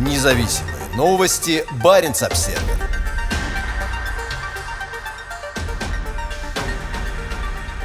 Независимые новости. Барин обсерва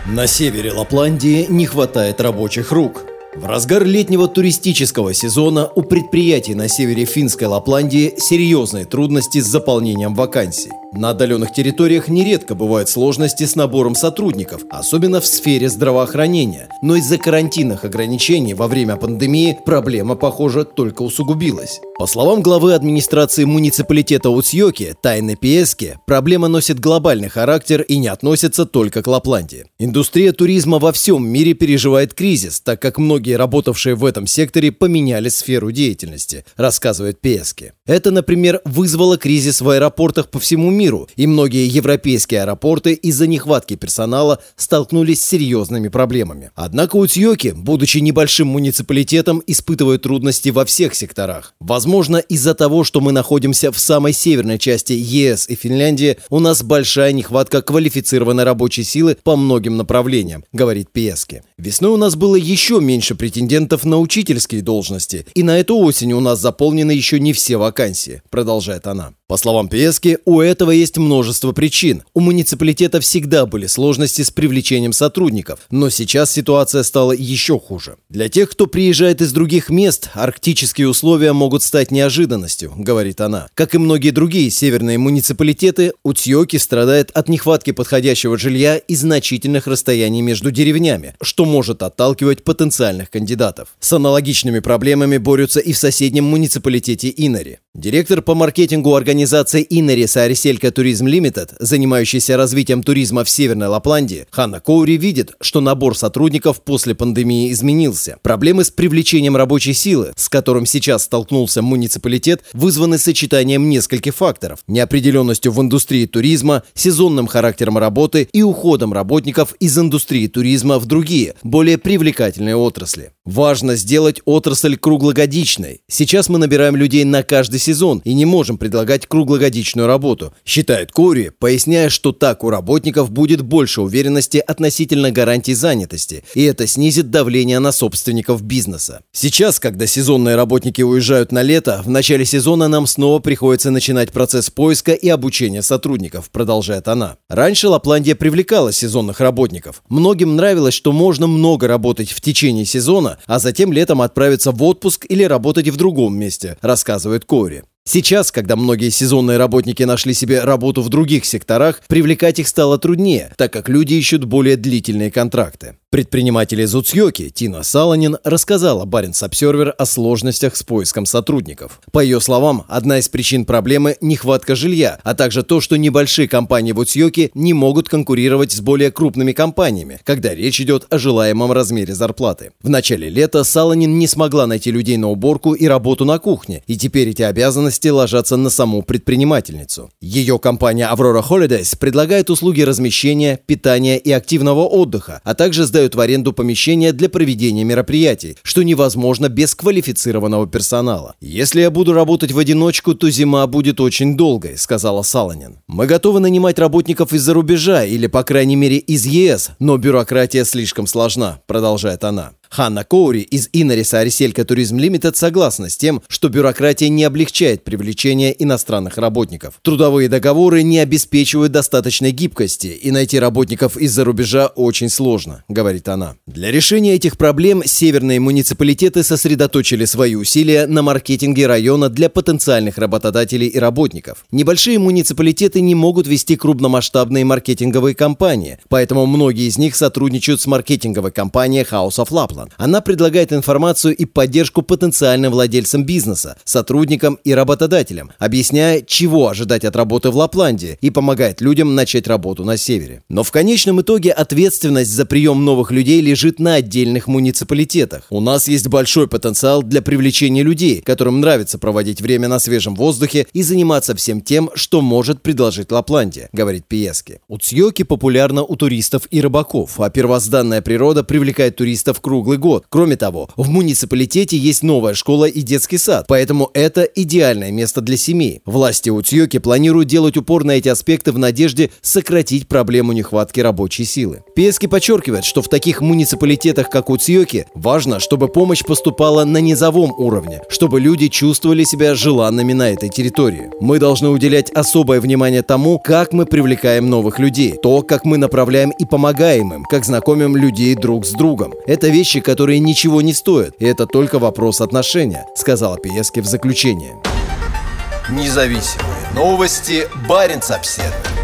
На севере Лапландии не хватает рабочих рук. В разгар летнего туристического сезона у предприятий на севере финской Лапландии серьезные трудности с заполнением вакансий. На отдаленных территориях нередко бывают сложности с набором сотрудников, особенно в сфере здравоохранения. Но из-за карантинных ограничений во время пандемии проблема, похоже, только усугубилась. По словам главы администрации муниципалитета Уцьёки Тайны Пиески, проблема носит глобальный характер и не относится только к Лапландии. Индустрия туризма во всем мире переживает кризис, так как многие работавшие в этом секторе поменяли сферу деятельности, рассказывает Пиески. Это, например, вызвало кризис в аэропортах по всему миру, миру, и многие европейские аэропорты из-за нехватки персонала столкнулись с серьезными проблемами. Однако Утьёки, будучи небольшим муниципалитетом, испытывает трудности во всех секторах. Возможно, из-за того, что мы находимся в самой северной части ЕС и Финляндии, у нас большая нехватка квалифицированной рабочей силы по многим направлениям, говорит Пиески. Весной у нас было еще меньше претендентов на учительские должности, и на эту осень у нас заполнены еще не все вакансии, продолжает она. По словам Пиески, у этого есть множество причин. У муниципалитета всегда были сложности с привлечением сотрудников, но сейчас ситуация стала еще хуже. Для тех, кто приезжает из других мест, арктические условия могут стать неожиданностью, говорит она. Как и многие другие северные муниципалитеты, Утьёки страдает от нехватки подходящего жилья и значительных расстояний между деревнями, что может отталкивать потенциальных кандидатов. С аналогичными проблемами борются и в соседнем муниципалитете Инари. Директор по маркетингу организации Инерис Ариселька Туризм Лимитед, занимающийся развитием туризма в Северной Лапландии, Ханна Коури видит, что набор сотрудников после пандемии изменился. Проблемы с привлечением рабочей силы, с которым сейчас столкнулся муниципалитет, вызваны сочетанием нескольких факторов – неопределенностью в индустрии туризма, сезонным характером работы и уходом работников из индустрии туризма в другие, более привлекательные отрасли. Важно сделать отрасль круглогодичной. Сейчас мы набираем людей на каждый сезон и не можем предлагать круглогодичную работу, считает Кори, поясняя, что так у работников будет больше уверенности относительно гарантий занятости, и это снизит давление на собственников бизнеса. Сейчас, когда сезонные работники уезжают на лето, в начале сезона нам снова приходится начинать процесс поиска и обучения сотрудников, продолжает она. Раньше Лапландия привлекала сезонных работников. Многим нравилось, что можно много работать в течение сезона, а затем летом отправиться в отпуск или работать в другом месте, рассказывает Кори. Сейчас, когда многие сезонные работники нашли себе работу в других секторах, привлекать их стало труднее, так как люди ищут более длительные контракты. Предприниматель из Уцьёки Тина Саланин рассказала Баренц Обсервер о сложностях с поиском сотрудников. По ее словам, одна из причин проблемы – нехватка жилья, а также то, что небольшие компании в Уцьёке не могут конкурировать с более крупными компаниями, когда речь идет о желаемом размере зарплаты. В начале лета Саланин не смогла найти людей на уборку и работу на кухне, и теперь эти обязанности ложатся на саму предпринимательницу. Ее компания Aurora Holidays предлагает услуги размещения, питания и активного отдыха, а также сдают в аренду помещения для проведения мероприятий, что невозможно без квалифицированного персонала. «Если я буду работать в одиночку, то зима будет очень долгой», — сказала Саланин. «Мы готовы нанимать работников из-за рубежа или, по крайней мере, из ЕС, но бюрократия слишком сложна», — продолжает она. Ханна Коури из Инариса Ариселька Туризм Лимитед согласна с тем, что бюрократия не облегчает привлечение иностранных работников. Трудовые договоры не обеспечивают достаточной гибкости, и найти работников из-за рубежа очень сложно, говорит она. Для решения этих проблем северные муниципалитеты сосредоточили свои усилия на маркетинге района для потенциальных работодателей и работников. Небольшие муниципалитеты не могут вести крупномасштабные маркетинговые кампании, поэтому многие из них сотрудничают с маркетинговой компанией House of Lapland. Kaplan. Она предлагает информацию и поддержку потенциальным владельцам бизнеса, сотрудникам и работодателям, объясняя, чего ожидать от работы в Лапландии и помогает людям начать работу на севере. Но в конечном итоге ответственность за прием новых людей лежит на отдельных муниципалитетах. У нас есть большой потенциал для привлечения людей, которым нравится проводить время на свежем воздухе и заниматься всем тем, что может предложить Лапландия, говорит Пиески. Уцьёки популярна у туристов и рыбаков, а первозданная природа привлекает туристов круг круглый год. Кроме того, в муниципалитете есть новая школа и детский сад, поэтому это идеальное место для семей. Власти Уцьёки планируют делать упор на эти аспекты в надежде сократить проблему нехватки рабочей силы. Пески подчеркивает, что в таких муниципалитетах, как Уцьёки, важно, чтобы помощь поступала на низовом уровне, чтобы люди чувствовали себя желанными на этой территории. Мы должны уделять особое внимание тому, как мы привлекаем новых людей, то, как мы направляем и помогаем им, как знакомим людей друг с другом. Это вещи, которые ничего не стоят, и это только вопрос отношения, сказала Пиески в заключение. Независимые новости. Барин обседный.